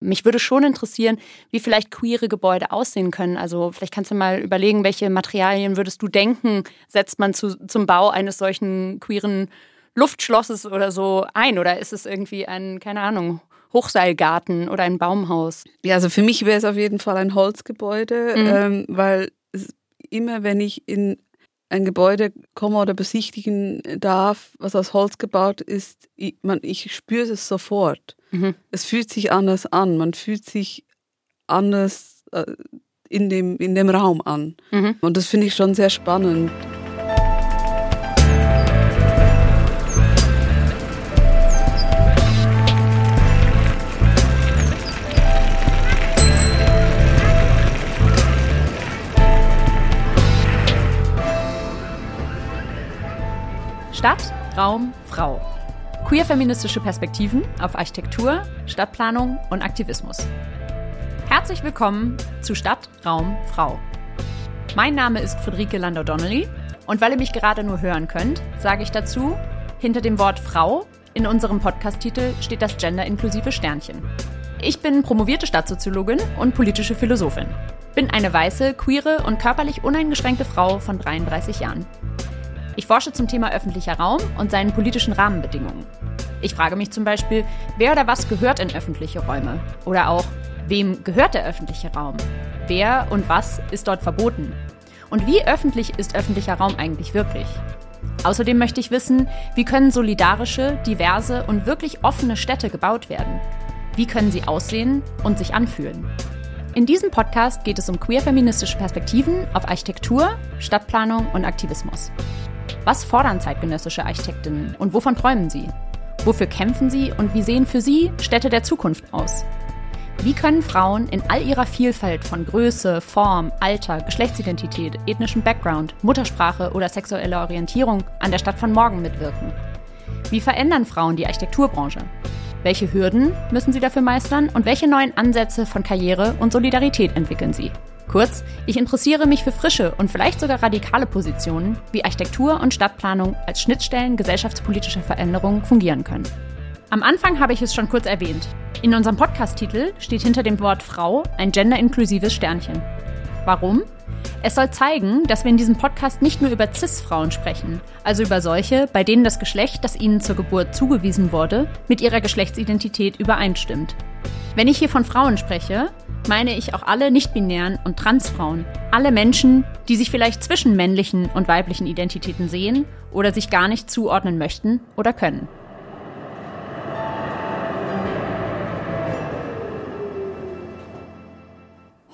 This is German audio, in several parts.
Mich würde schon interessieren, wie vielleicht queere Gebäude aussehen können. Also vielleicht kannst du mal überlegen, welche Materialien würdest du denken, setzt man zu, zum Bau eines solchen queeren Luftschlosses oder so ein? Oder ist es irgendwie ein, keine Ahnung, Hochseilgarten oder ein Baumhaus? Ja, also für mich wäre es auf jeden Fall ein Holzgebäude, mhm. ähm, weil immer wenn ich in ein Gebäude komme oder besichtigen darf, was aus Holz gebaut ist, ich, man, ich spüre es sofort. Mhm. Es fühlt sich anders an, man fühlt sich anders äh, in, dem, in dem Raum an. Mhm. Und das finde ich schon sehr spannend. Stadt, Raum, Frau. Queer-feministische Perspektiven auf Architektur, Stadtplanung und Aktivismus. Herzlich willkommen zu Stadt, Raum, Frau. Mein Name ist Friederike Landau-Donnelly und weil ihr mich gerade nur hören könnt, sage ich dazu, hinter dem Wort Frau in unserem Podcast-Titel steht das genderinklusive Sternchen. Ich bin promovierte Stadtsoziologin und politische Philosophin. Bin eine weiße, queere und körperlich uneingeschränkte Frau von 33 Jahren. Ich forsche zum Thema öffentlicher Raum und seinen politischen Rahmenbedingungen. Ich frage mich zum Beispiel, wer oder was gehört in öffentliche Räume? Oder auch, wem gehört der öffentliche Raum? Wer und was ist dort verboten? Und wie öffentlich ist öffentlicher Raum eigentlich wirklich? Außerdem möchte ich wissen, wie können solidarische, diverse und wirklich offene Städte gebaut werden? Wie können sie aussehen und sich anfühlen? In diesem Podcast geht es um queer-feministische Perspektiven auf Architektur, Stadtplanung und Aktivismus. Was fordern zeitgenössische Architektinnen und wovon träumen sie? Wofür kämpfen sie und wie sehen für sie Städte der Zukunft aus? Wie können Frauen in all ihrer Vielfalt von Größe, Form, Alter, Geschlechtsidentität, ethnischem Background, Muttersprache oder sexueller Orientierung an der Stadt von morgen mitwirken? Wie verändern Frauen die Architekturbranche? Welche Hürden müssen sie dafür meistern und welche neuen Ansätze von Karriere und Solidarität entwickeln sie? Kurz, ich interessiere mich für frische und vielleicht sogar radikale Positionen, wie Architektur und Stadtplanung als Schnittstellen gesellschaftspolitischer Veränderungen fungieren können. Am Anfang habe ich es schon kurz erwähnt. In unserem Podcast-Titel steht hinter dem Wort Frau ein genderinklusives Sternchen. Warum? Es soll zeigen, dass wir in diesem Podcast nicht nur über CIS-Frauen sprechen, also über solche, bei denen das Geschlecht, das ihnen zur Geburt zugewiesen wurde, mit ihrer Geschlechtsidentität übereinstimmt. Wenn ich hier von Frauen spreche, meine ich auch alle nicht-binären und Transfrauen. Alle Menschen, die sich vielleicht zwischen männlichen und weiblichen Identitäten sehen oder sich gar nicht zuordnen möchten oder können.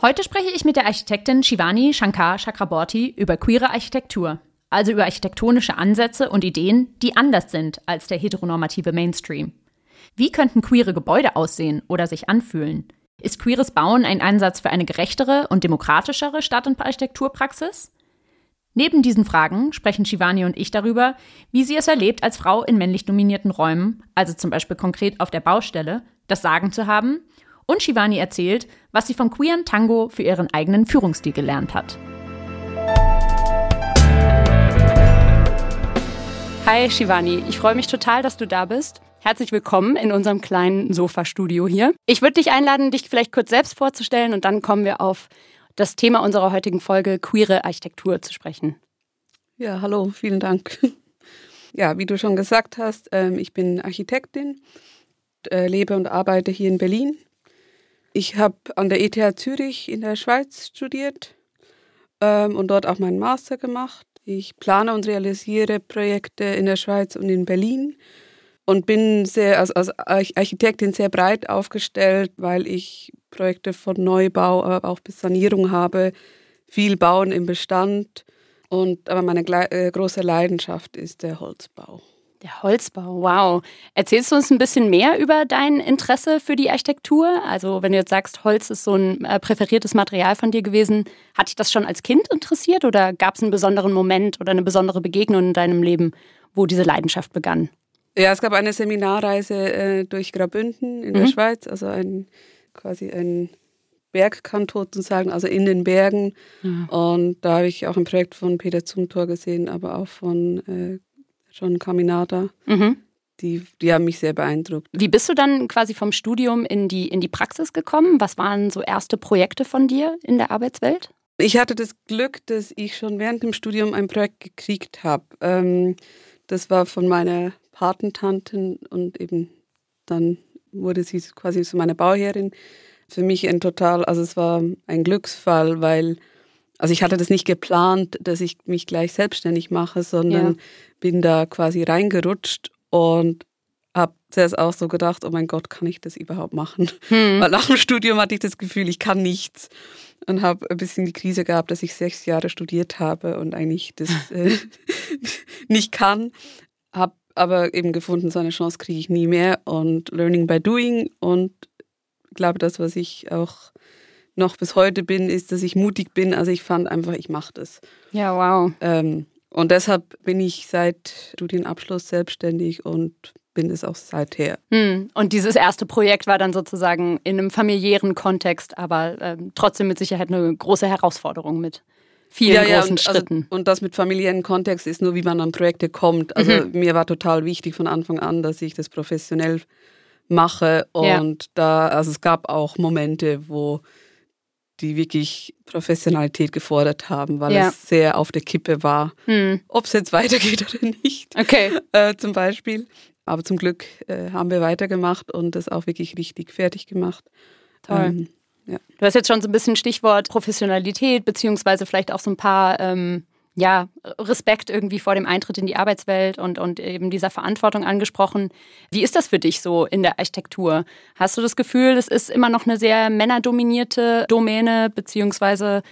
Heute spreche ich mit der Architektin Shivani Shankar Chakraborty über queere Architektur, also über architektonische Ansätze und Ideen, die anders sind als der heteronormative Mainstream. Wie könnten queere Gebäude aussehen oder sich anfühlen? Ist queeres Bauen ein Einsatz für eine gerechtere und demokratischere Stadt- und Architekturpraxis? Neben diesen Fragen sprechen Shivani und ich darüber, wie sie es erlebt, als Frau in männlich dominierten Räumen, also zum Beispiel konkret auf der Baustelle, das Sagen zu haben. Und Shivani erzählt, was sie vom queeren Tango für ihren eigenen Führungsstil gelernt hat. Hi Shivani, ich freue mich total, dass du da bist. Herzlich willkommen in unserem kleinen Sofa-Studio hier. Ich würde dich einladen, dich vielleicht kurz selbst vorzustellen und dann kommen wir auf das Thema unserer heutigen Folge queere Architektur zu sprechen. Ja, hallo, vielen Dank. Ja, wie du schon gesagt hast, ähm, ich bin Architektin, äh, lebe und arbeite hier in Berlin. Ich habe an der ETH Zürich in der Schweiz studiert ähm, und dort auch meinen Master gemacht. Ich plane und realisiere Projekte in der Schweiz und in Berlin und bin sehr als, als Architektin sehr breit aufgestellt, weil ich Projekte von Neubau, aber auch bis Sanierung habe, viel Bauen im Bestand. Und aber meine äh, große Leidenschaft ist der Holzbau. Der Holzbau, wow. Erzählst du uns ein bisschen mehr über dein Interesse für die Architektur? Also, wenn du jetzt sagst, Holz ist so ein äh, präferiertes Material von dir gewesen, hat dich das schon als Kind interessiert oder gab es einen besonderen Moment oder eine besondere Begegnung in deinem Leben, wo diese Leidenschaft begann? Ja, es gab eine Seminarreise äh, durch Graubünden in mhm. der Schweiz, also ein quasi ein Bergkanton sozusagen, also in den Bergen. Ja. Und da habe ich auch ein Projekt von Peter Zumthor gesehen, aber auch von äh, John Caminata. Mhm. die, die haben mich sehr beeindruckt. Wie bist du dann quasi vom Studium in die, in die Praxis gekommen? Was waren so erste Projekte von dir in der Arbeitswelt? Ich hatte das Glück, dass ich schon während dem Studium ein Projekt gekriegt habe. Ähm, das war von meiner Patentante und eben dann wurde sie quasi zu meiner Bauherrin. Für mich ein total, also es war ein Glücksfall, weil, also ich hatte das nicht geplant, dass ich mich gleich selbstständig mache, sondern ja. bin da quasi reingerutscht und habe zuerst auch so gedacht, oh mein Gott, kann ich das überhaupt machen? Hm. Weil nach dem Studium hatte ich das Gefühl, ich kann nichts und habe ein bisschen die Krise gehabt, dass ich sechs Jahre studiert habe und eigentlich das äh, nicht kann. Aber eben gefunden, so eine Chance kriege ich nie mehr und Learning by Doing und glaube, das, was ich auch noch bis heute bin, ist, dass ich mutig bin. Also ich fand einfach, ich mache das. Ja, wow. Ähm, und deshalb bin ich seit Studienabschluss selbstständig und bin es auch seither. Hm. Und dieses erste Projekt war dann sozusagen in einem familiären Kontext, aber ähm, trotzdem mit Sicherheit eine große Herausforderung mit vielen ja, ja, großen und, also, Schritten. Also, und das mit familiären Kontext ist nur, wie man an Projekte kommt. Also mhm. mir war total wichtig von Anfang an, dass ich das professionell mache. Und ja. da, also es gab auch Momente, wo die wirklich Professionalität gefordert haben, weil ja. es sehr auf der Kippe war, hm. ob es jetzt weitergeht oder nicht. Okay. Äh, zum Beispiel. Aber zum Glück äh, haben wir weitergemacht und das auch wirklich richtig fertig gemacht. Toll. Ähm, ja. Du hast jetzt schon so ein bisschen Stichwort Professionalität, beziehungsweise vielleicht auch so ein paar ähm, ja, Respekt irgendwie vor dem Eintritt in die Arbeitswelt und, und eben dieser Verantwortung angesprochen. Wie ist das für dich so in der Architektur? Hast du das Gefühl, es ist immer noch eine sehr männerdominierte Domäne, beziehungsweise,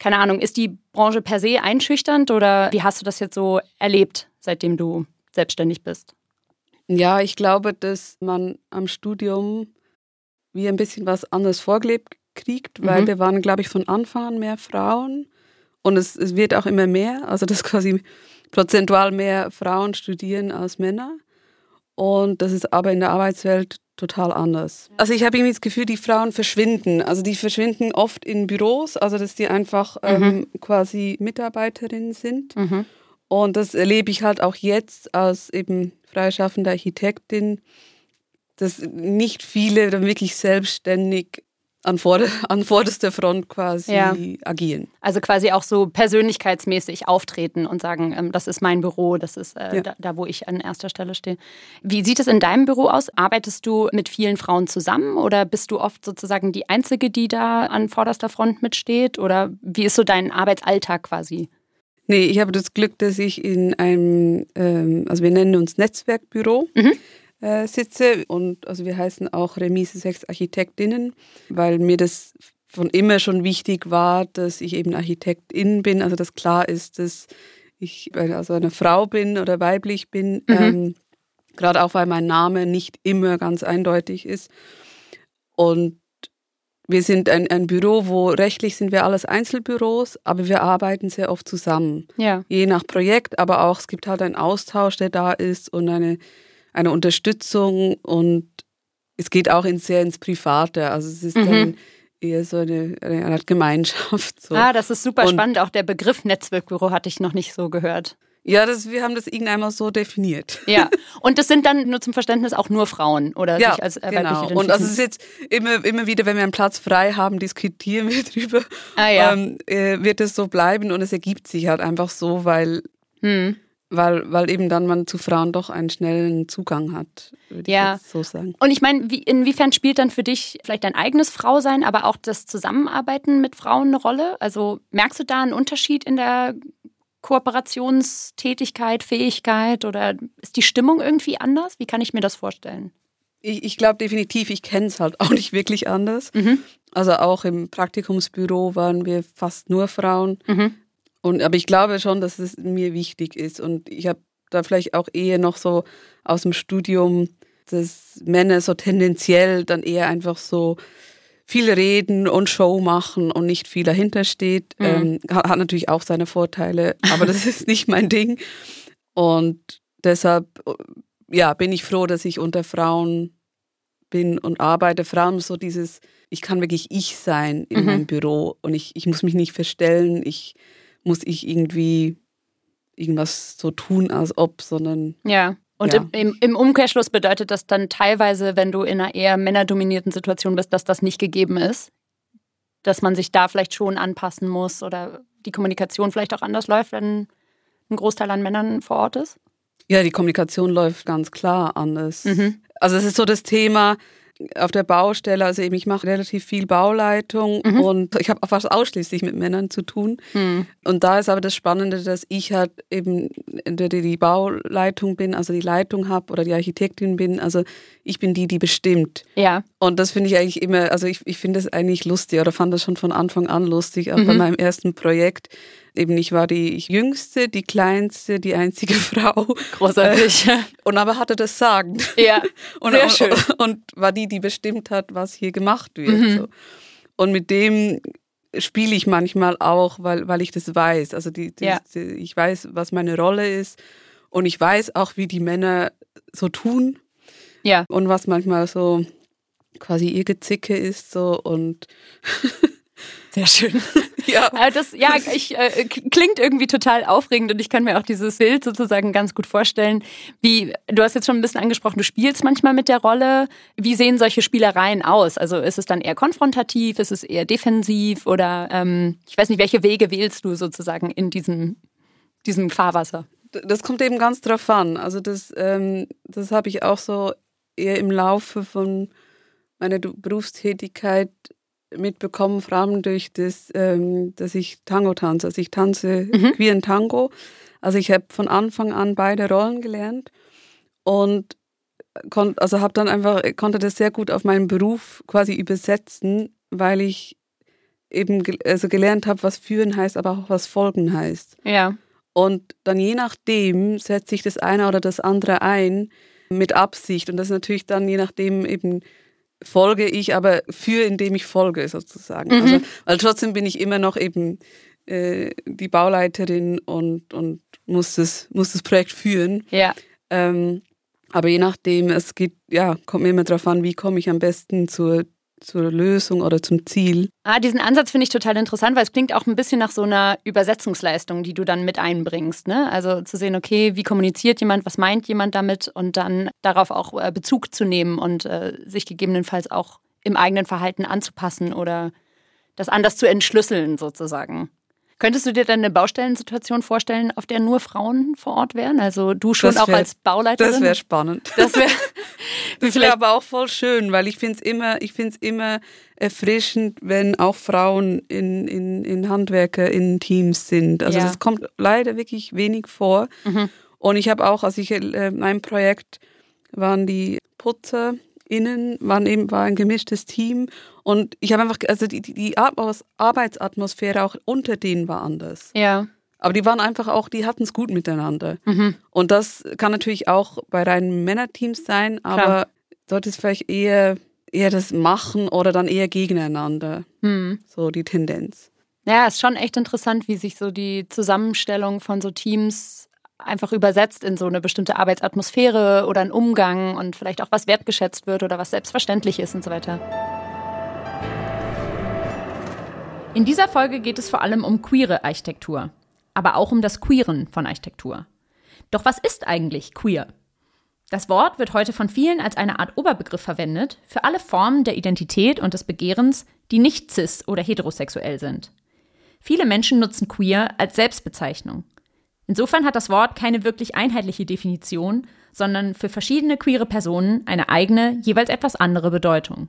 keine Ahnung, ist die Branche per se einschüchternd oder wie hast du das jetzt so erlebt, seitdem du selbstständig bist? Ja, ich glaube, dass man am Studium wie ein bisschen was anderes vorgelebt kriegt, weil mhm. wir waren, glaube ich, von Anfang an mehr Frauen und es, es wird auch immer mehr, also dass quasi prozentual mehr Frauen studieren als Männer. Und das ist aber in der Arbeitswelt total anders. Also ich habe irgendwie das Gefühl, die Frauen verschwinden. Also die verschwinden oft in Büros, also dass die einfach ähm, mhm. quasi Mitarbeiterinnen sind. Mhm. Und das erlebe ich halt auch jetzt als eben freischaffende Architektin, dass nicht viele dann wirklich selbstständig an, vorder an vorderster Front quasi ja. agieren. Also quasi auch so persönlichkeitsmäßig auftreten und sagen, ähm, das ist mein Büro, das ist äh, ja. da, da, wo ich an erster Stelle stehe. Wie sieht es in deinem Büro aus? Arbeitest du mit vielen Frauen zusammen oder bist du oft sozusagen die Einzige, die da an vorderster Front mitsteht? Oder wie ist so dein Arbeitsalltag quasi? Nee, ich habe das Glück, dass ich in einem, ähm, also wir nennen uns Netzwerkbüro. Mhm äh, sitze. Und also wir heißen auch Remise 6 Architektinnen, weil mir das von immer schon wichtig war, dass ich eben Architektin bin, also dass klar ist, dass ich also eine Frau bin oder weiblich bin, mhm. ähm, gerade auch weil mein Name nicht immer ganz eindeutig ist. Und wir sind ein, ein Büro, wo rechtlich sind wir alles Einzelbüros, aber wir arbeiten sehr oft zusammen. Ja. Je nach Projekt, aber auch es gibt halt einen Austausch, der da ist und eine eine Unterstützung und es geht auch in, sehr ins Private. Also es ist mhm. dann eher so eine, eine Art Gemeinschaft. So. Ah, das ist super und, spannend. Auch der Begriff Netzwerkbüro hatte ich noch nicht so gehört. Ja, das, wir haben das irgendeinmal so definiert. Ja, und das sind dann nur zum Verständnis auch nur Frauen oder ja, sich als äh, genau. Und also es ist jetzt immer, immer wieder, wenn wir einen Platz frei haben, diskutieren wir drüber. Ah, ja. ähm, äh, wird es so bleiben und es ergibt sich halt einfach so, weil hm weil, weil eben dann man zu Frauen doch einen schnellen Zugang hat, würde ja. ich so sagen. Und ich meine, wie, inwiefern spielt dann für dich vielleicht dein eigenes Frausein, aber auch das Zusammenarbeiten mit Frauen eine Rolle? Also merkst du da einen Unterschied in der Kooperationstätigkeit, Fähigkeit oder ist die Stimmung irgendwie anders? Wie kann ich mir das vorstellen? Ich, ich glaube definitiv, ich kenne es halt auch nicht wirklich anders. Mhm. Also auch im Praktikumsbüro waren wir fast nur Frauen. Mhm. Und, aber ich glaube schon, dass es mir wichtig ist. Und ich habe da vielleicht auch eher noch so aus dem Studium, dass Männer so tendenziell dann eher einfach so viel reden und Show machen und nicht viel dahinter steht. Mhm. Ähm, hat natürlich auch seine Vorteile, aber das ist nicht mein Ding. Und deshalb, ja, bin ich froh, dass ich unter Frauen bin und arbeite. Frauen so dieses, ich kann wirklich ich sein in mhm. meinem Büro und ich, ich muss mich nicht verstellen. Ich muss ich irgendwie irgendwas so tun, als ob, sondern ja. Und ja. im, im, Umkehrschluss bedeutet das dann teilweise, wenn du in einer eher männerdominierten Situation bist, dass das nicht gegeben ist? Dass man sich da vielleicht schon anpassen muss oder die Kommunikation vielleicht auch anders läuft, wenn ein Großteil an Männern vor Ort ist? Ja, die Kommunikation läuft ganz klar anders. Mhm. Also es ist so das Thema, auf der Baustelle, also eben ich mache relativ viel Bauleitung Mhm. und ich habe fast ausschließlich mit Männern zu tun. Hm. Und da ist aber das Spannende, dass ich halt eben entweder die Bauleitung bin, also die Leitung habe oder die Architektin bin. Also ich bin die, die bestimmt. Ja. Und das finde ich eigentlich immer, also ich, ich finde das eigentlich lustig oder fand das schon von Anfang an lustig, auch bei Mhm. meinem ersten Projekt. Eben ich war die jüngste, die kleinste, die einzige Frau. Großartig. Und aber hatte das Sagen. ja. Und, Sehr und, schön. und war die, die bestimmt hat, was hier gemacht wird. Mhm. So. Und mit dem spiele ich manchmal auch, weil, weil ich das weiß. Also die, die, Ja. die, ich weiß, was meine Rolle ist. Und ich weiß auch, wie die Männer so tun Ja. und was manchmal so quasi ihr Gezicke ist. So. Und Sehr schön. ja, Aber das, ja, ich, äh, klingt irgendwie total aufregend und ich kann mir auch dieses Bild sozusagen ganz gut vorstellen. Wie, du hast jetzt schon ein bisschen angesprochen, du spielst manchmal mit der Rolle. Wie sehen solche Spielereien aus? Also ist es dann eher konfrontativ, ist es eher defensiv oder ähm, ich weiß nicht, welche Wege wählst du sozusagen in diesem, diesem Fahrwasser? das kommt eben ganz drauf an. Also das, ähm, das habe ich auch so eher im Laufe von meiner Du- Berufstätigkeit mitbekommen, vor allem durch das, ähm, dass ich Tango tanze. Also ich tanze Mhm. queeren Tango. Also ich habe von Anfang an beide Rollen gelernt und kon also habe dann einfach konnte das sehr gut auf meinen Beruf quasi übersetzen, weil ich eben also gelernt habe, was führen heißt, aber auch was folgen heißt. Ja. Und dann je nachdem setze ich das eine oder das andere ein mit Absicht. Und das ist natürlich dann je nachdem eben folge ich, aber für indem ich folge sozusagen. Mhm. Also, weil trotzdem bin ich immer noch eben äh, die Bauleiterin und, und muss, das, muss das Projekt führen. Ja. Ähm, aber je nachdem, es geht, ja, kommt mir immer darauf an, wie komme ich am besten zur, zur Lösung oder zum Ziel. Ah, diesen Ansatz finde ich total interessant, weil es klingt auch ein bisschen nach so einer Übersetzungsleistung, die du dann mit einbringst. Ne? Also zu sehen, okay, wie kommuniziert jemand, was meint jemand damit und dann darauf auch äh, Bezug zu nehmen und äh, sich gegebenenfalls auch im eigenen Verhalten anzupassen oder das anders zu entschlüsseln sozusagen. Könntest du dir dann eine Baustellensituation vorstellen, auf der nur Frauen vor Ort wären? Also du schon Das auch wär- als Bauleiterin? Das wäre spannend. Das wäre Das wäre aber auch voll schön, weil ich finde es immer, ich find's immer erfrischend, wenn auch Frauen in, in, in Handwerker, in Teams sind. Also Ja. das kommt leider wirklich wenig vor. Mhm. Und ich habe auch, also ich, äh, mein Projekt waren die PutzerInnen, waren eben, war ein gemischtes Team. Und ich habe einfach, also die, die- die Atmos- Arbeitsatmosphäre auch unter denen war anders. ja. Aber die waren einfach auch, die hatten es gut miteinander. Mhm. Und das kann natürlich auch bei reinen Männerteams sein, aber Klar. dort ist vielleicht eher, eher das Machen oder dann eher gegeneinander. Hm. So die Tendenz. Ja, ist schon echt interessant, wie sich so die Zusammenstellung von so Teams einfach übersetzt in so eine bestimmte Arbeitsatmosphäre oder einen Umgang und vielleicht auch was wertgeschätzt wird oder was selbstverständlich ist und so weiter. In dieser Folge geht es vor allem um queere Architektur, aber auch um das Queeren von Architektur. Doch was ist eigentlich queer? Das Wort wird heute von vielen als eine Art Oberbegriff verwendet für alle Formen der Identität und des Begehrens, die nicht cis oder heterosexuell sind. Viele Menschen nutzen queer als Selbstbezeichnung. Insofern hat das Wort keine wirklich einheitliche Definition, sondern für verschiedene queere Personen eine eigene, jeweils etwas andere Bedeutung.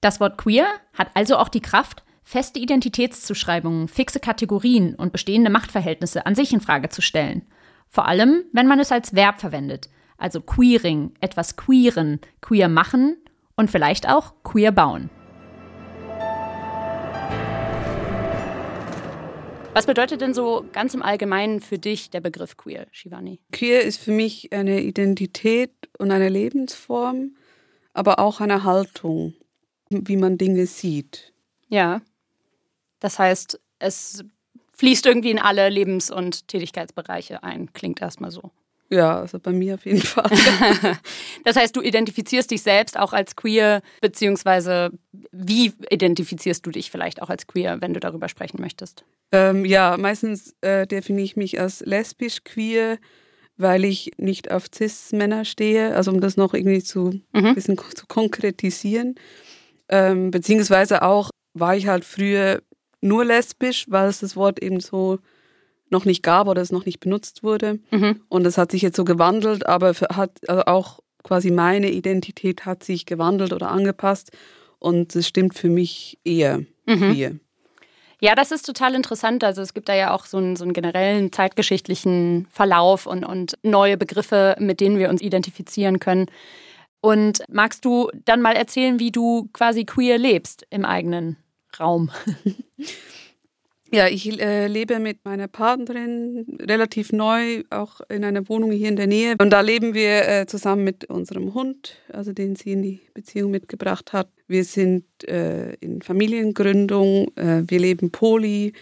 Das Wort queer hat also auch die Kraft, feste Identitätszuschreibungen, fixe Kategorien und bestehende Machtverhältnisse an sich in Frage zu stellen. Vor allem, wenn man es als Verb verwendet, also queering, etwas queeren, queer machen und vielleicht auch queer bauen. Was bedeutet denn so ganz im Allgemeinen für dich der Begriff queer, Shivani? Queer ist für mich eine Identität und eine Lebensform, aber auch eine Haltung, wie man Dinge sieht. Ja. Das heißt, es fließt irgendwie in alle Lebens- und Tätigkeitsbereiche ein. Klingt erstmal so. Ja, also bei mir auf jeden Fall. Das heißt, du identifizierst dich selbst auch als queer, beziehungsweise wie identifizierst du dich vielleicht auch als queer, wenn du darüber sprechen möchtest? ähm, ja, meistens äh, definiere ich mich als lesbisch queer, weil ich nicht auf Cis-Männer stehe, also um das noch irgendwie zu mhm. bisschen zu konkretisieren. Ähm, beziehungsweise auch war ich halt früher nur lesbisch, weil es das Wort eben so noch nicht gab oder es noch nicht benutzt wurde. Mhm. Und das hat sich jetzt so gewandelt, aber hat also auch quasi meine Identität hat sich gewandelt oder angepasst. Und es stimmt für mich eher mhm. queer. Ja, das ist total interessant. Also es gibt da ja auch so einen, so einen generellen zeitgeschichtlichen Verlauf und, und neue Begriffe, mit denen wir uns identifizieren können. Und magst du dann mal erzählen, wie du quasi queer lebst im eigenen Raum? Ja, ich äh, lebe mit meiner Partnerin relativ neu, auch in einer Wohnung hier in der Nähe. Und da leben wir äh, zusammen mit unserem Hund, also den sie in die Beziehung mitgebracht hat. Wir sind äh, in Familiengründung, äh, wir leben poly.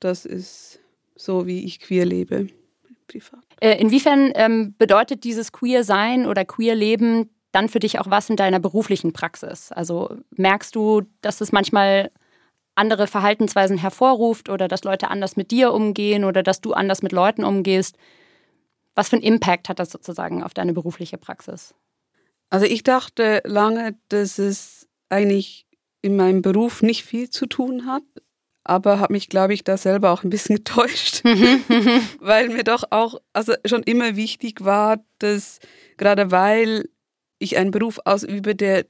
Das ist so, wie ich queer lebe, privat. Äh, inwiefern ähm, bedeutet dieses Queer-Sein oder Queer-Leben dann für dich auch was in deiner beruflichen Praxis? Also merkst du, dass es manchmal andere Verhaltensweisen hervorruft oder dass Leute anders mit dir umgehen oder dass du anders mit Leuten umgehst. Was für einen Impact hat das sozusagen auf deine berufliche Praxis? Also ich dachte lange, dass es eigentlich in meinem Beruf nicht viel zu tun hat, aber habe mich, glaube ich, da selber auch ein bisschen getäuscht, weil mir doch auch also schon immer wichtig war, dass gerade weil ich einen Beruf ausübe, der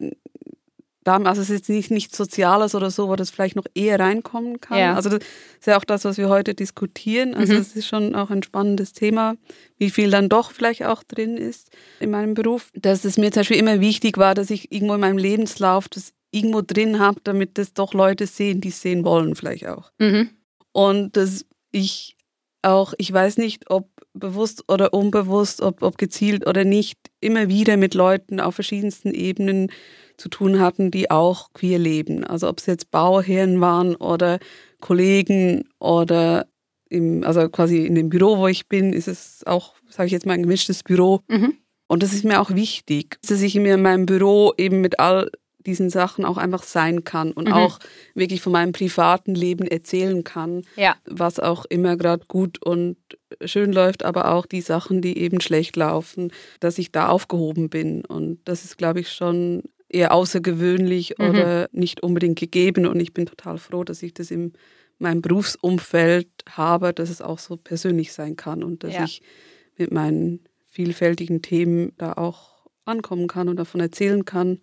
also es ist jetzt nicht nichts Soziales oder so, wo das vielleicht noch eher reinkommen kann. Ja. Also das ist ja auch das, was wir heute diskutieren. Also es mhm. ist schon auch ein spannendes Thema, wie viel dann doch vielleicht auch drin ist in meinem Beruf. Dass es mir zum Beispiel immer wichtig war, dass ich irgendwo in meinem Lebenslauf das irgendwo drin habe, damit das doch Leute sehen, die es sehen wollen vielleicht auch. Mhm. Und dass ich auch, ich weiß nicht, ob bewusst oder unbewusst, ob, ob gezielt oder nicht, immer wieder mit Leuten auf verschiedensten Ebenen zu tun hatten, die auch queer leben. Also ob es jetzt Bauherren waren oder Kollegen oder im, also quasi in dem Büro, wo ich bin, ist es auch, sage ich jetzt mal, ein gemischtes Büro. Mhm. Und das ist mir auch wichtig, dass ich mir in meinem Büro eben mit all diesen Sachen auch einfach sein kann und mhm. auch wirklich von meinem privaten Leben erzählen kann, ja. was auch immer gerade gut und schön läuft, aber auch die Sachen, die eben schlecht laufen, dass ich da aufgehoben bin. Und das ist, glaube ich, schon eher außergewöhnlich mhm. oder nicht unbedingt gegeben. Und ich bin total froh, dass ich das in meinem Berufsumfeld habe, dass es auch so persönlich sein kann und dass ja. ich mit meinen vielfältigen Themen da auch ankommen kann und davon erzählen kann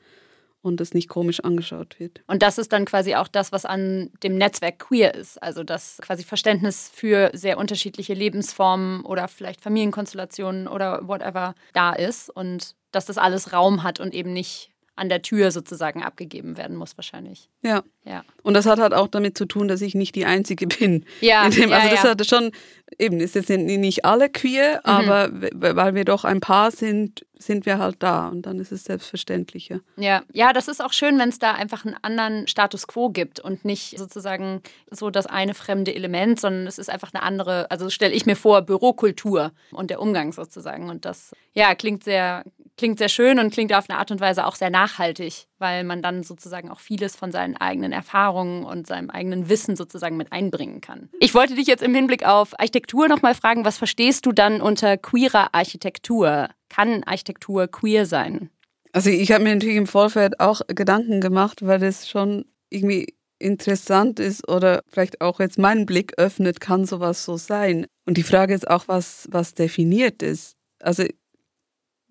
und es nicht komisch angeschaut wird. Und das ist dann quasi auch das, was an dem Netzwerk queer ist. Also das quasi Verständnis für sehr unterschiedliche Lebensformen oder vielleicht Familienkonstellationen oder whatever da ist und dass das alles Raum hat und eben nicht an der Tür sozusagen abgegeben werden muss wahrscheinlich. Ja. ja. Und das hat halt auch damit zu tun, dass ich nicht die Einzige bin. Ja. Dem, ja also das ja. hat schon, eben, ist jetzt nicht alle queer, mhm. aber weil wir doch ein Paar sind, sind wir halt da und dann ist es selbstverständlicher. Ja, ja, das ist auch schön, wenn es da einfach einen anderen Status quo gibt und nicht sozusagen so das eine fremde Element, sondern es ist einfach eine andere, also stelle ich mir vor, Bürokultur und der Umgang sozusagen. Und das, ja, klingt sehr, klingt sehr schön und klingt auf eine Art und Weise auch sehr nachhaltig, weil man dann sozusagen auch vieles von seinen eigenen Erfahrungen und seinem eigenen Wissen sozusagen mit einbringen kann. Ich wollte dich jetzt im Hinblick auf Architektur nochmal fragen, was verstehst du dann unter queerer Architektur? Kann Architektur queer sein? Also ich habe mir natürlich im Vorfeld auch Gedanken gemacht, weil das schon irgendwie interessant ist oder vielleicht auch jetzt meinen Blick öffnet, kann sowas so sein. Und die Frage ist auch, was, was definiert ist. Also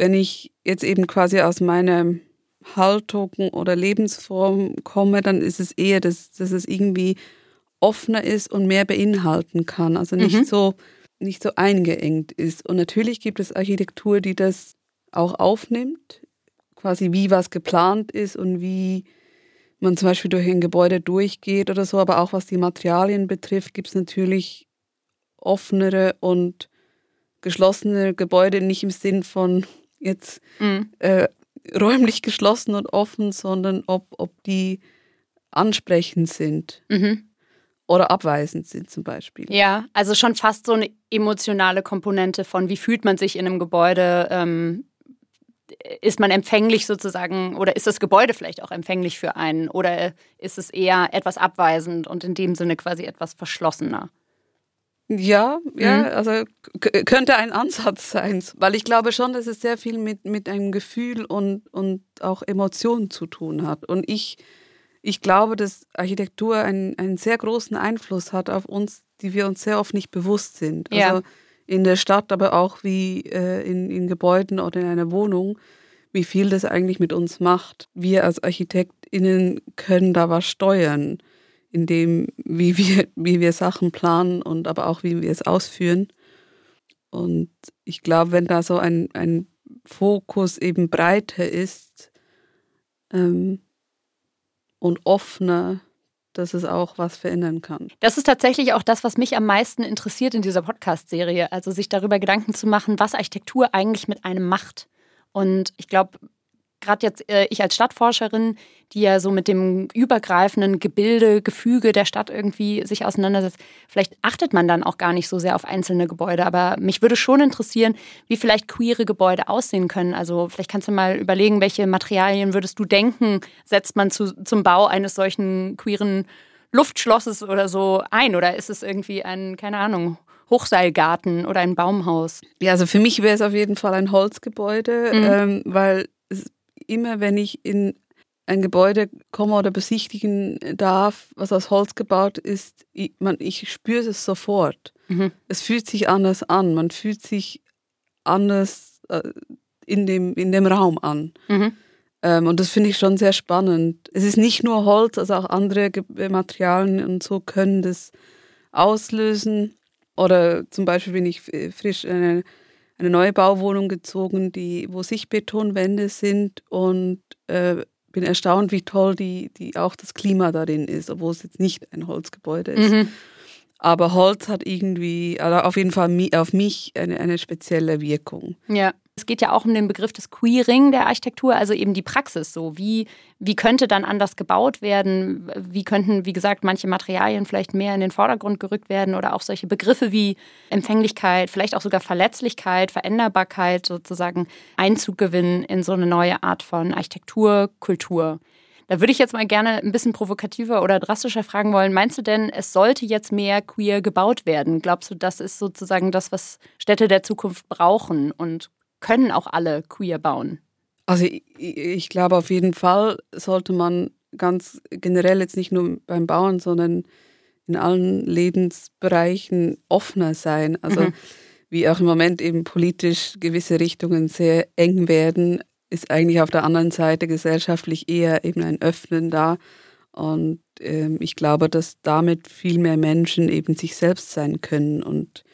wenn ich jetzt eben quasi aus meiner Haltung oder Lebensform komme, dann ist es eher, dass, dass es irgendwie offener ist und mehr beinhalten kann. Also nicht mhm. so nicht so eingeengt ist. Und natürlich gibt es Architektur, die das auch aufnimmt, quasi wie was geplant ist und wie man zum Beispiel durch ein Gebäude durchgeht oder so. Aber auch was die Materialien betrifft, gibt es natürlich offenere und geschlossene Gebäude, nicht im Sinn von jetzt mhm. äh, räumlich geschlossen und offen, sondern ob, ob die ansprechend sind. Mhm. Oder abweisend sind zum Beispiel. Ja, also schon fast so eine emotionale Komponente von, wie fühlt man sich in einem Gebäude? Ähm, ist man empfänglich sozusagen oder ist das Gebäude vielleicht auch empfänglich für einen oder ist es eher etwas abweisend und in dem Sinne quasi etwas verschlossener? Ja, ja, mhm. also könnte ein Ansatz sein, weil ich glaube schon, dass es sehr viel mit, mit einem Gefühl und, und auch Emotionen zu tun hat. Und ich, ich glaube, dass Architektur einen, einen sehr großen Einfluss hat auf uns, die wir uns sehr oft nicht bewusst sind. Ja. Also in der Stadt, aber auch wie äh, in, in Gebäuden oder in einer Wohnung, wie viel das eigentlich mit uns macht. Wir als ArchitektInnen können da was steuern in dem, wie wir, wie wir Sachen planen und aber auch wie wir es ausführen. Und ich glaube, wenn da so ein, ein Fokus eben breiter ist ähm, und offener, dass es auch was verändern kann. Das ist tatsächlich auch das, was mich am meisten interessiert in dieser Podcast-Serie. Also sich darüber Gedanken zu machen, was Architektur eigentlich mit einem macht. Und ich glaube, gerade jetzt äh, ich als Stadtforscherin, die ja so mit dem übergreifenden Gebilde, Gefüge der Stadt irgendwie sich auseinandersetzt, vielleicht achtet man dann auch gar nicht so sehr auf einzelne Gebäude. Aber mich würde schon interessieren, wie vielleicht queere Gebäude aussehen können. Also vielleicht kannst du mal überlegen, welche Materialien würdest du denken, setzt man zu, zum Bau eines solchen queeren Luftschlosses oder so ein? Oder ist es irgendwie ein, keine Ahnung, Hochseilgarten oder ein Baumhaus? Ja, also für mich wäre es auf jeden Fall ein Holzgebäude, mhm. ähm, weil immer, wenn ich in ein Gebäude komme oder besichtigen darf, was aus Holz gebaut ist, ich, man, ich spüre es sofort. Mhm. Es fühlt sich anders an. Man fühlt sich anders äh, in, dem, in dem Raum an. Mhm. Ähm, und das finde ich schon sehr spannend. Es ist nicht nur Holz, also auch andere Materialien und so können das auslösen. Oder zum Beispiel bin ich frisch eine eine neue Bauwohnung gezogen, die, wo Sichtbetonwände sind und äh, bin erstaunt, wie toll die, die auch das Klima darin ist, obwohl es jetzt nicht ein Holzgebäude ist. Mhm. Aber Holz hat irgendwie, also auf jeden Fall auf mich eine, eine spezielle Wirkung. Ja. Es geht ja auch um den Begriff des Queering der Architektur, also eben die Praxis so. Wie, wie könnte dann anders gebaut werden? Wie könnten, wie gesagt, manche Materialien vielleicht mehr in den Vordergrund gerückt werden oder auch solche Begriffe wie Empfänglichkeit, vielleicht auch sogar Verletzlichkeit, Veränderbarkeit sozusagen Einzug gewinnen in so eine neue Art von Architektur, Kultur. Da würde ich jetzt mal gerne ein bisschen provokativer oder drastischer fragen wollen. Meinst du denn, es sollte jetzt mehr queer gebaut werden? Glaubst du, das ist sozusagen das, was Städte der Zukunft brauchen? Und können auch alle queer bauen? Also ich, ich glaube auf jeden Fall sollte man ganz generell jetzt nicht nur beim Bauen, sondern in allen Lebensbereichen offener sein. Also mhm. wie auch im Moment eben politisch gewisse Richtungen sehr eng werden, ist eigentlich auf der anderen Seite gesellschaftlich eher eben ein Öffnen da. Und ähm, ich glaube, dass damit viel mehr Menschen eben sich selbst sein können und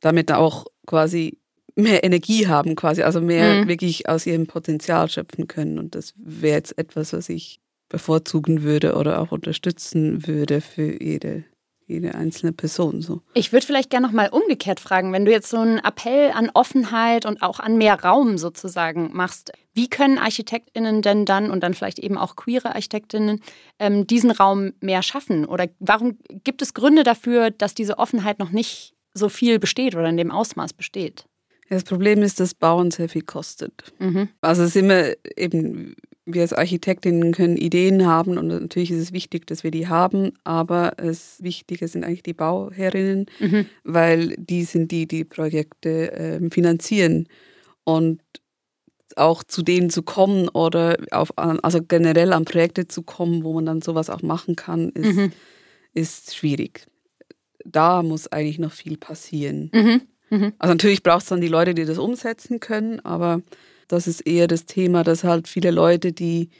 damit auch quasi mehr Energie haben quasi, also mehr mhm. wirklich aus ihrem Potenzial schöpfen können. Und das wäre jetzt etwas, was ich bevorzugen würde oder auch unterstützen würde für jede, jede einzelne Person. So. Ich würde vielleicht gerne nochmal umgekehrt fragen, wenn du jetzt so einen Appell an Offenheit und auch an mehr Raum sozusagen machst, wie können ArchitektInnen denn dann und dann vielleicht eben auch queere ArchitektInnen ähm, diesen Raum mehr schaffen? Oder warum gibt es Gründe dafür, dass diese Offenheit noch nicht so viel besteht oder in dem Ausmaß besteht? Das Problem ist, dass Bauen sehr viel kostet. Mhm. Also es ist immer eben, wir als Architektinnen können Ideen haben und natürlich ist es wichtig, dass wir die haben, aber das Wichtige sind eigentlich die Bauherrinnen, mhm. weil die sind die, die Projekte äh, finanzieren und auch zu denen zu kommen oder auf, also generell an Projekte zu kommen, wo man dann sowas auch machen kann, ist, mhm. ist schwierig. Da muss eigentlich noch viel passieren. Mhm. Mhm. Also natürlich braucht es dann die Leute, die das umsetzen können, aber das ist eher das Thema, dass halt viele Leute, die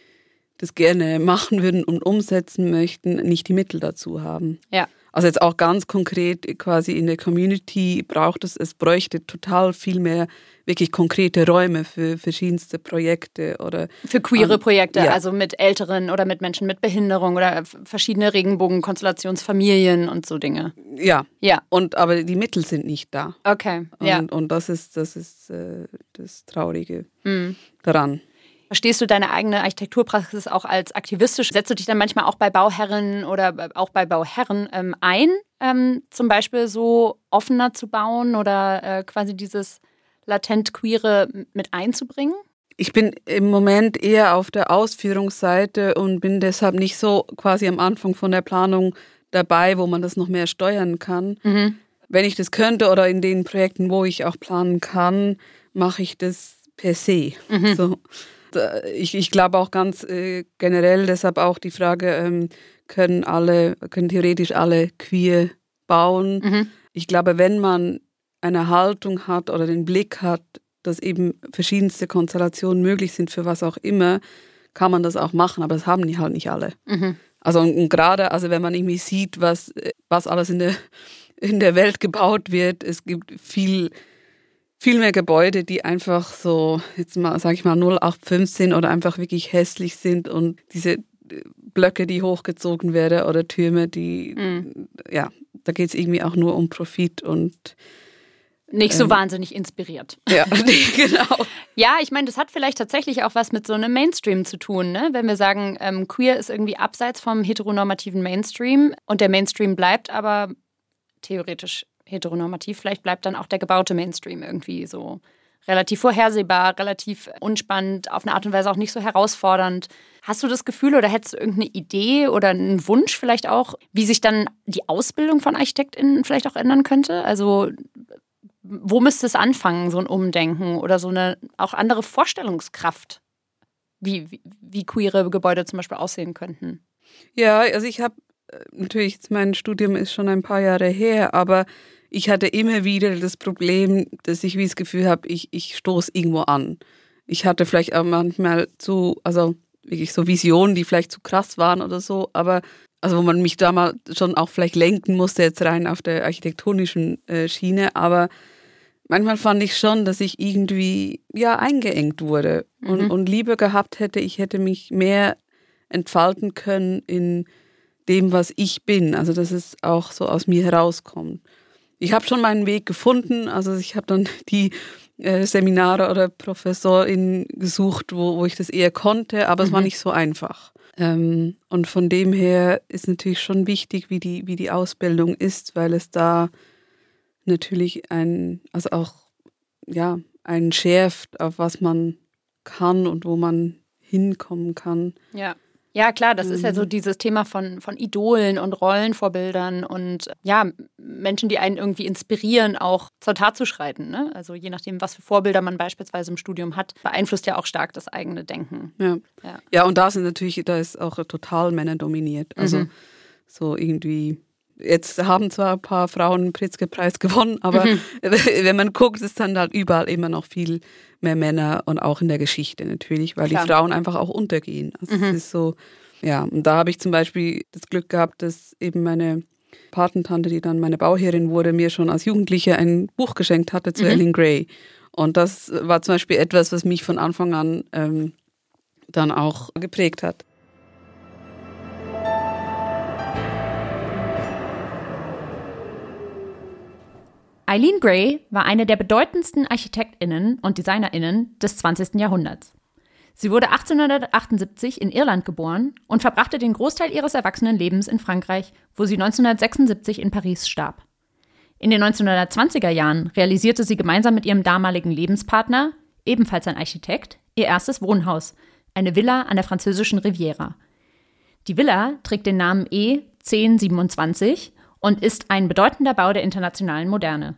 das gerne machen würden und umsetzen möchten, nicht die Mittel dazu haben. Ja. Also jetzt auch ganz konkret quasi in der Community braucht es, es bräuchte total viel mehr wirklich konkrete Räume für verschiedenste Projekte oder für queere um, Projekte, ja. also mit Älteren oder mit Menschen mit Behinderung oder verschiedene Regenbogenkonstellationsfamilien und so Dinge. Ja, ja. Und aber die Mittel sind nicht da. Okay. Und, ja. und das ist das ist äh, das Traurige mhm. daran. Verstehst du deine eigene Architekturpraxis auch als aktivistisch? Setzt du dich dann manchmal auch bei Bauherren oder auch bei Bauherren ähm, ein, ähm, zum Beispiel so offener zu bauen oder äh, quasi dieses latent Queere mit einzubringen? Ich bin im Moment eher auf der Ausführungsseite und bin deshalb nicht so quasi am Anfang von der Planung dabei, wo man das noch mehr steuern kann. Mhm. wenn ich das könnte oder in den Projekten, wo ich auch planen kann, mache ich das per se. Mhm. So. Ich, ich glaube auch ganz äh, generell, deshalb auch die Frage, ähm, können alle, können theoretisch alle queer bauen. Mhm. Ich glaube, wenn man eine Haltung hat oder den Blick hat, dass eben verschiedenste Konstellationen möglich sind für was auch immer, kann man das auch machen, aber das haben die halt nicht alle. Mhm. Also und, und gerade, also wenn man irgendwie sieht, was, was alles in der, in der Welt gebaut wird, es gibt viel, viel mehr Gebäude, die einfach so, jetzt mal, sag ich mal, 0815 oder einfach wirklich hässlich sind und diese Blöcke, die hochgezogen werden oder Türme, die, mhm. ja, da geht es irgendwie auch nur um Profit und nicht so ähm, wahnsinnig inspiriert. Ja, genau. ja, ich meine, das hat vielleicht tatsächlich auch was mit so einem Mainstream zu tun, ne? Wenn wir sagen, ähm, queer ist irgendwie abseits vom heteronormativen Mainstream und der Mainstream bleibt aber theoretisch heteronormativ, vielleicht bleibt dann auch der gebaute Mainstream irgendwie so relativ vorhersehbar, relativ unspannend, auf eine Art und Weise auch nicht so herausfordernd. Hast du das Gefühl oder hättest du irgendeine Idee oder einen Wunsch vielleicht auch, wie sich dann die Ausbildung von ArchitektInnen vielleicht auch ändern könnte? Also wo müsste es anfangen, so ein Umdenken oder so eine auch andere Vorstellungskraft, wie, wie, wie queere Gebäude zum Beispiel aussehen könnten? Ja, also ich habe äh, natürlich, mein Studium ist schon ein paar Jahre her, aber ich hatte immer wieder das Problem, dass ich wie das Gefühl habe, ich, ich stoße irgendwo an. Ich hatte vielleicht auch manchmal zu, also wirklich so Visionen, die vielleicht zu krass waren oder so, aber also wo man mich da mal schon auch vielleicht lenken musste, jetzt rein auf der architektonischen äh, Schiene, aber manchmal fand ich schon, dass ich irgendwie ja eingeengt wurde und, mhm. und Liebe gehabt hätte, ich hätte mich mehr entfalten können in dem, was ich bin. Also dass es auch so aus mir herauskommt. Ich habe schon meinen Weg gefunden. Also ich habe dann die äh, Seminare oder Professorin gesucht, wo, wo ich das eher konnte, aber mhm. es war mhm. nicht so einfach. Ähm, und von dem her ist natürlich schon wichtig, wie die, wie die Ausbildung ist, weil es da natürlich ein, also auch, ja, einen schärft, auf was man kann und wo man hinkommen kann. Ja. Ja, klar, das mhm. ist ja so mhm. dieses Thema von, von Idolen und Rollenvorbildern und ja, Menschen, die einen irgendwie inspirieren, auch zur Tat zu schreiten. Ne? Also je nachdem, was für Vorbilder man beispielsweise im Studium hat, beeinflusst ja auch stark das eigene Denken. Ja, ja. ja und da sind natürlich, da ist auch total Männer dominiert. Also mhm. so irgendwie jetzt haben zwar ein paar Frauen den Pritzker-Preis gewonnen, aber mhm. wenn man guckt, ist dann halt überall immer noch viel mehr Männer und auch in der Geschichte natürlich, weil Klar. die Frauen einfach auch untergehen. Also mhm. es ist so, ja, und da habe ich zum Beispiel das Glück gehabt, dass eben meine Patentante, die dann meine Bauherrin wurde, mir schon als Jugendliche ein Buch geschenkt hatte zu mhm. Ellen Gray. Und das war zum Beispiel etwas, was mich von Anfang an ähm, dann auch geprägt hat. Eileen Gray war eine der bedeutendsten Architektinnen und Designerinnen des 20. Jahrhunderts. Sie wurde 1878 in Irland geboren und verbrachte den Großteil ihres Erwachsenenlebens in Frankreich, wo sie 1976 in Paris starb. In den 1920er Jahren realisierte sie gemeinsam mit ihrem damaligen Lebenspartner, ebenfalls ein Architekt, ihr erstes Wohnhaus, eine Villa an der französischen Riviera. Die Villa trägt den Namen E 1027 und ist ein bedeutender Bau der internationalen Moderne.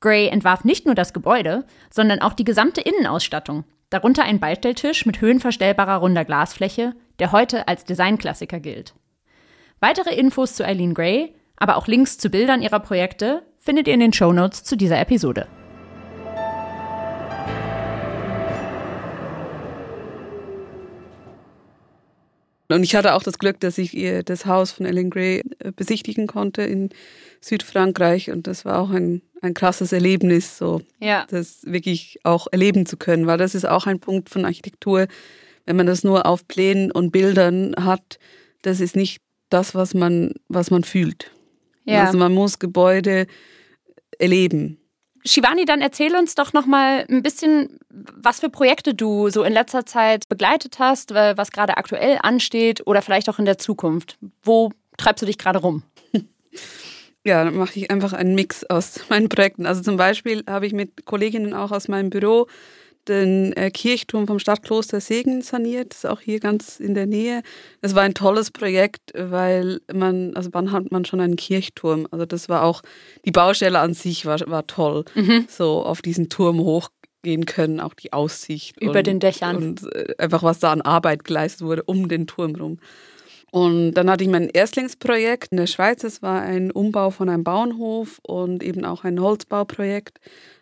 Gray entwarf nicht nur das Gebäude, sondern auch die gesamte Innenausstattung, darunter ein Beistelltisch mit höhenverstellbarer runder Glasfläche, der heute als Designklassiker gilt. Weitere Infos zu Eileen Gray, aber auch Links zu Bildern ihrer Projekte findet ihr in den Shownotes zu dieser Episode. Und ich hatte auch das Glück, dass ich ihr das Haus von Ellen Gray äh, besichtigen konnte in Südfrankreich. Und das war auch ein, ein krasses Erlebnis, so ja. das wirklich auch erleben zu können. Weil das ist auch ein Punkt von Architektur. Wenn man das nur auf Plänen und Bildern hat, das ist nicht das, was man, was man fühlt. Ja. Also man muss Gebäude erleben. Shivani, dann erzähl uns doch noch mal ein bisschen, was für Projekte du so in letzter Zeit begleitet hast, was gerade aktuell ansteht oder vielleicht auch in der Zukunft. Wo treibst du dich gerade rum? Ja, dann mache ich einfach einen Mix aus meinen Projekten. Also zum Beispiel habe ich mit Kolleginnen auch aus meinem Büro den äh, Kirchturm vom Stadtkloster Segen saniert. Das ist auch hier ganz in der Nähe. Das war ein tolles Projekt, weil man, also wann hat man schon einen Kirchturm? Also das war auch, die Baustelle an sich war, war toll. Mhm. So auf diesen Turm hochgehen können, auch die Aussicht. Über und, den Dächern. Und äh, einfach was da an Arbeit geleistet wurde um den Turm rum. Und dann hatte ich mein Erstlingsprojekt in der Schweiz. Das war ein Umbau von einem Bauernhof und eben auch ein Holzbauprojekt.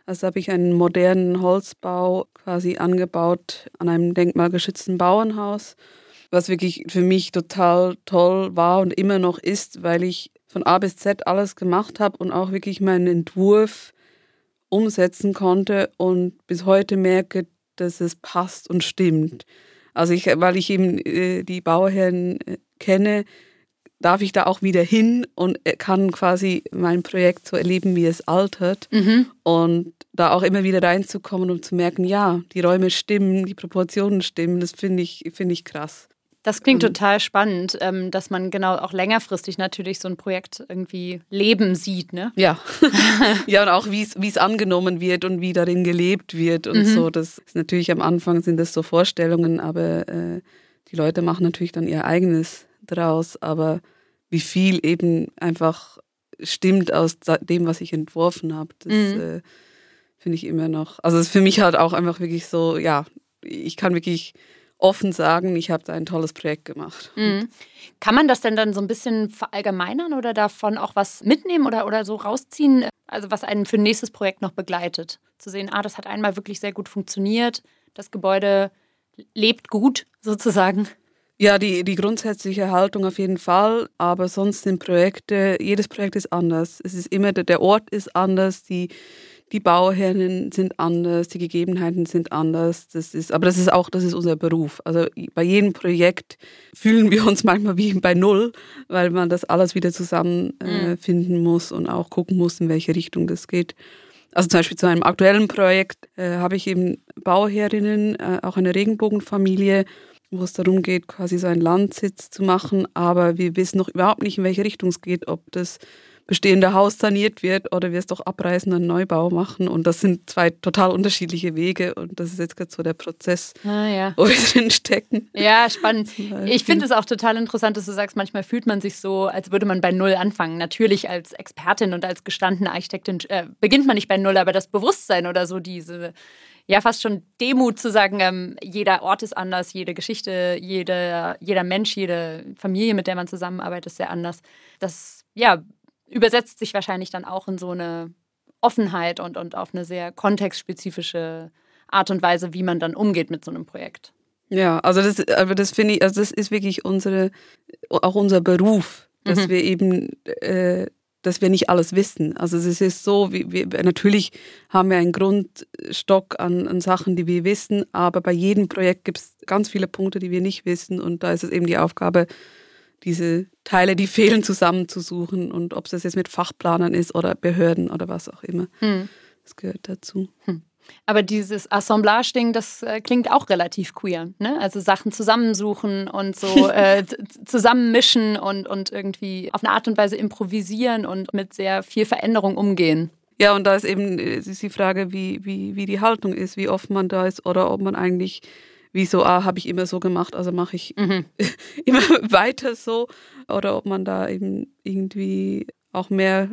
Also habe ich einen modernen Holzbau quasi angebaut an einem denkmalgeschützten Bauernhaus, was wirklich für mich total toll war und immer noch ist, weil ich von A bis Z alles gemacht habe und auch wirklich meinen Entwurf umsetzen konnte und bis heute merke, dass es passt und stimmt. Also ich, weil ich eben äh, die Bauherren äh, kenne, darf ich da auch wieder hin und kann quasi mein Projekt so erleben, wie es altert. Mhm. Und da auch immer wieder reinzukommen und zu merken, ja, die Räume stimmen, die Proportionen stimmen, das finde ich, find ich krass. Das klingt mhm. total spannend, ähm, dass man genau auch längerfristig natürlich so ein Projekt irgendwie leben sieht, ne? Ja. ja, und auch wie es angenommen wird und wie darin gelebt wird und mhm. so. Das ist natürlich am Anfang sind das so Vorstellungen, aber äh, die Leute machen natürlich dann ihr eigenes draus, aber wie viel eben einfach stimmt aus dem, was ich entworfen habe, das mhm. äh, finde ich immer noch. Also es ist für mich halt auch einfach wirklich so, ja, ich kann wirklich offen sagen, ich habe da ein tolles Projekt gemacht. Mhm. Kann man das denn dann so ein bisschen verallgemeinern oder davon auch was mitnehmen oder, oder so rausziehen? Also was einen für ein nächstes Projekt noch begleitet? Zu sehen, ah, das hat einmal wirklich sehr gut funktioniert, das Gebäude lebt gut sozusagen. Ja, die, die grundsätzliche Haltung auf jeden Fall, aber sonst sind Projekte, jedes Projekt ist anders. Es ist immer, der Ort ist anders, die, die Bauherren sind anders, die Gegebenheiten sind anders. Das ist, aber das ist auch, das ist unser Beruf. Also bei jedem Projekt fühlen wir uns manchmal wie bei Null, weil man das alles wieder zusammenfinden äh, mhm. muss und auch gucken muss, in welche Richtung das geht. Also zum Beispiel zu einem aktuellen Projekt äh, habe ich eben Bauherrinnen, äh, auch eine Regenbogenfamilie, wo es darum geht, quasi so einen Landsitz zu machen. Aber wir wissen noch überhaupt nicht, in welche Richtung es geht, ob das bestehende Haus saniert wird oder wir es doch abreißen und einen Neubau machen. Und das sind zwei total unterschiedliche Wege und das ist jetzt gerade so der Prozess, ah, ja. wo wir drin stecken. Ja, spannend. Ich finde es auch total interessant, dass du sagst, manchmal fühlt man sich so, als würde man bei Null anfangen. Natürlich als Expertin und als gestandene Architektin äh, beginnt man nicht bei Null, aber das Bewusstsein oder so diese ja fast schon Demut zu sagen, ähm, jeder Ort ist anders, jede Geschichte, jede, jeder Mensch, jede Familie, mit der man zusammenarbeitet, ist sehr anders. Das ja, übersetzt sich wahrscheinlich dann auch in so eine Offenheit und, und auf eine sehr kontextspezifische Art und Weise, wie man dann umgeht mit so einem Projekt. Ja, also das, aber das finde ich, also das ist wirklich unsere, auch unser Beruf, dass mhm. wir eben äh, dass wir nicht alles wissen. Also es ist so, wie, wir, natürlich haben wir einen Grundstock an, an Sachen, die wir wissen, aber bei jedem Projekt gibt es ganz viele Punkte, die wir nicht wissen und da ist es eben die Aufgabe, diese Teile, die fehlen, zusammenzusuchen und ob es das jetzt mit Fachplanern ist oder Behörden oder was auch immer. Hm. Das gehört dazu. Hm. Aber dieses Assemblage-Ding, das äh, klingt auch relativ queer. Ne? Also Sachen zusammensuchen und so äh, zusammenmischen und, und irgendwie auf eine Art und Weise improvisieren und mit sehr viel Veränderung umgehen. Ja, und da ist eben äh, ist die Frage, wie, wie, wie die Haltung ist, wie oft man da ist oder ob man eigentlich, wie so, ah, habe ich immer so gemacht, also mache ich mhm. immer weiter so. Oder ob man da eben irgendwie auch mehr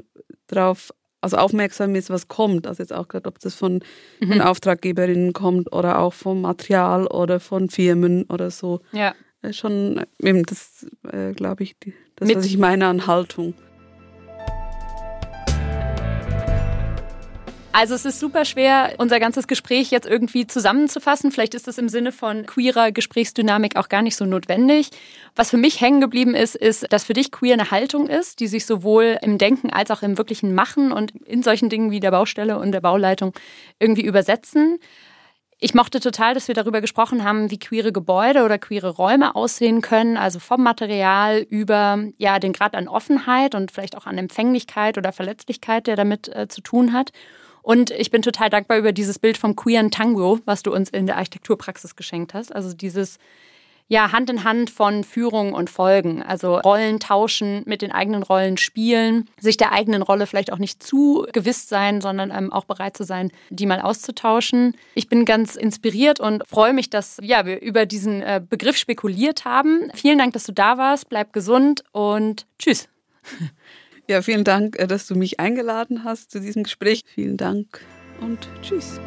drauf also aufmerksam ist, was kommt. Also jetzt auch gerade, ob das von mhm. den Auftraggeberinnen kommt oder auch vom Material oder von Firmen oder so. Ja. Schon eben das, äh, glaube ich, die, das, Mit was ich meine an Haltung. Also es ist super schwer, unser ganzes Gespräch jetzt irgendwie zusammenzufassen. Vielleicht ist das im Sinne von queerer Gesprächsdynamik auch gar nicht so notwendig. Was für mich hängen geblieben ist, ist, dass für dich queer eine Haltung ist, die sich sowohl im Denken als auch im wirklichen Machen und in solchen Dingen wie der Baustelle und der Bauleitung irgendwie übersetzen. Ich mochte total, dass wir darüber gesprochen haben, wie queere Gebäude oder queere Räume aussehen können, also vom Material über ja, den Grad an Offenheit und vielleicht auch an Empfänglichkeit oder Verletzlichkeit, der damit äh, zu tun hat. Und ich bin total dankbar über dieses Bild vom queeren Tango, was du uns in der Architekturpraxis geschenkt hast. Also dieses ja Hand in Hand von Führung und Folgen. Also Rollen tauschen, mit den eigenen Rollen spielen, sich der eigenen Rolle vielleicht auch nicht zu gewiss sein, sondern ähm, auch bereit zu sein, die mal auszutauschen. Ich bin ganz inspiriert und freue mich, dass ja, wir über diesen äh, Begriff spekuliert haben. Vielen Dank, dass du da warst. Bleib gesund und tschüss. Ja, vielen Dank, äh, dass du mich eingeladen hast zu diesem Gespräch. Vielen Dank und tschüss.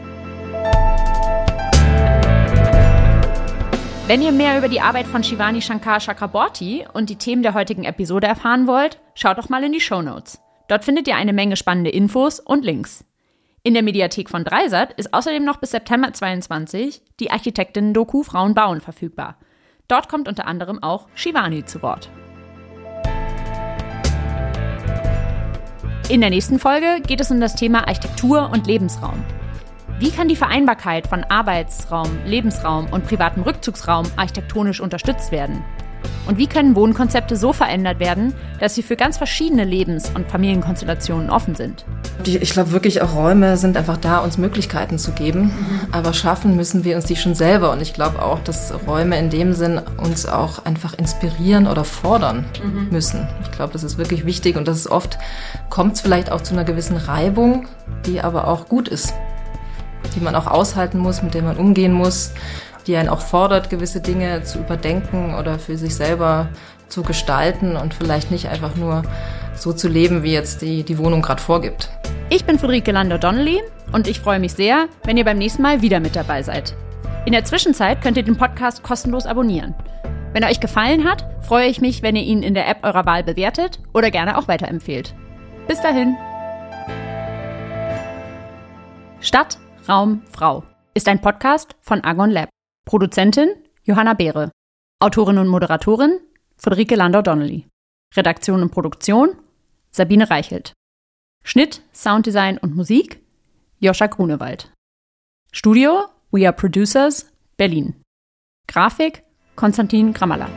Wenn ihr mehr über die Arbeit von Shivani Shankar Chakraborty und die Themen der heutigen Episode erfahren wollt, schaut doch mal in die Show Notes. Dort findet ihr eine Menge spannende Infos und Links. In der Mediathek von Dreisat ist außerdem noch bis September 22 die Architektinnen-Doku Frauen bauen verfügbar. Dort kommt unter anderem auch Shivani zu Wort. In der nächsten Folge geht es um das Thema Architektur und Lebensraum. Wie kann die Vereinbarkeit von Arbeitsraum, Lebensraum und privatem Rückzugsraum architektonisch unterstützt werden? Und wie können Wohnkonzepte so verändert werden, dass sie für ganz verschiedene Lebens- und Familienkonstellationen offen sind? Ich glaube wirklich, auch Räume sind einfach da, uns Möglichkeiten zu geben. Aber schaffen müssen wir uns die schon selber. Und ich glaube auch, dass Räume in dem Sinn uns auch einfach inspirieren oder fordern mhm. müssen. Ich glaube, das ist wirklich wichtig. Und das ist oft, kommt es vielleicht auch zu einer gewissen Reibung, die aber auch gut ist die man auch aushalten muss, mit der man umgehen muss, die einen auch fordert, gewisse Dinge zu überdenken oder für sich selber zu gestalten und vielleicht nicht einfach nur so zu leben, wie jetzt die, die Wohnung gerade vorgibt. Ich bin Friederike Lander-Donnelly und ich freue mich sehr, wenn ihr beim nächsten Mal wieder mit dabei seid. In der Zwischenzeit könnt ihr den Podcast kostenlos abonnieren. Wenn er euch gefallen hat, freue ich mich, wenn ihr ihn in der App eurer Wahl bewertet oder gerne auch weiterempfehlt. Bis dahin. Stadt Raum Frau ist ein Podcast von Argon Lab. Produzentin Johanna Beere. Autorin und Moderatorin Friederike Landau-Donnelly. Redaktion und Produktion Sabine Reichelt. Schnitt, Sounddesign und Musik Joscha Grunewald. Studio We Are Producers Berlin. Grafik Konstantin Grammaller.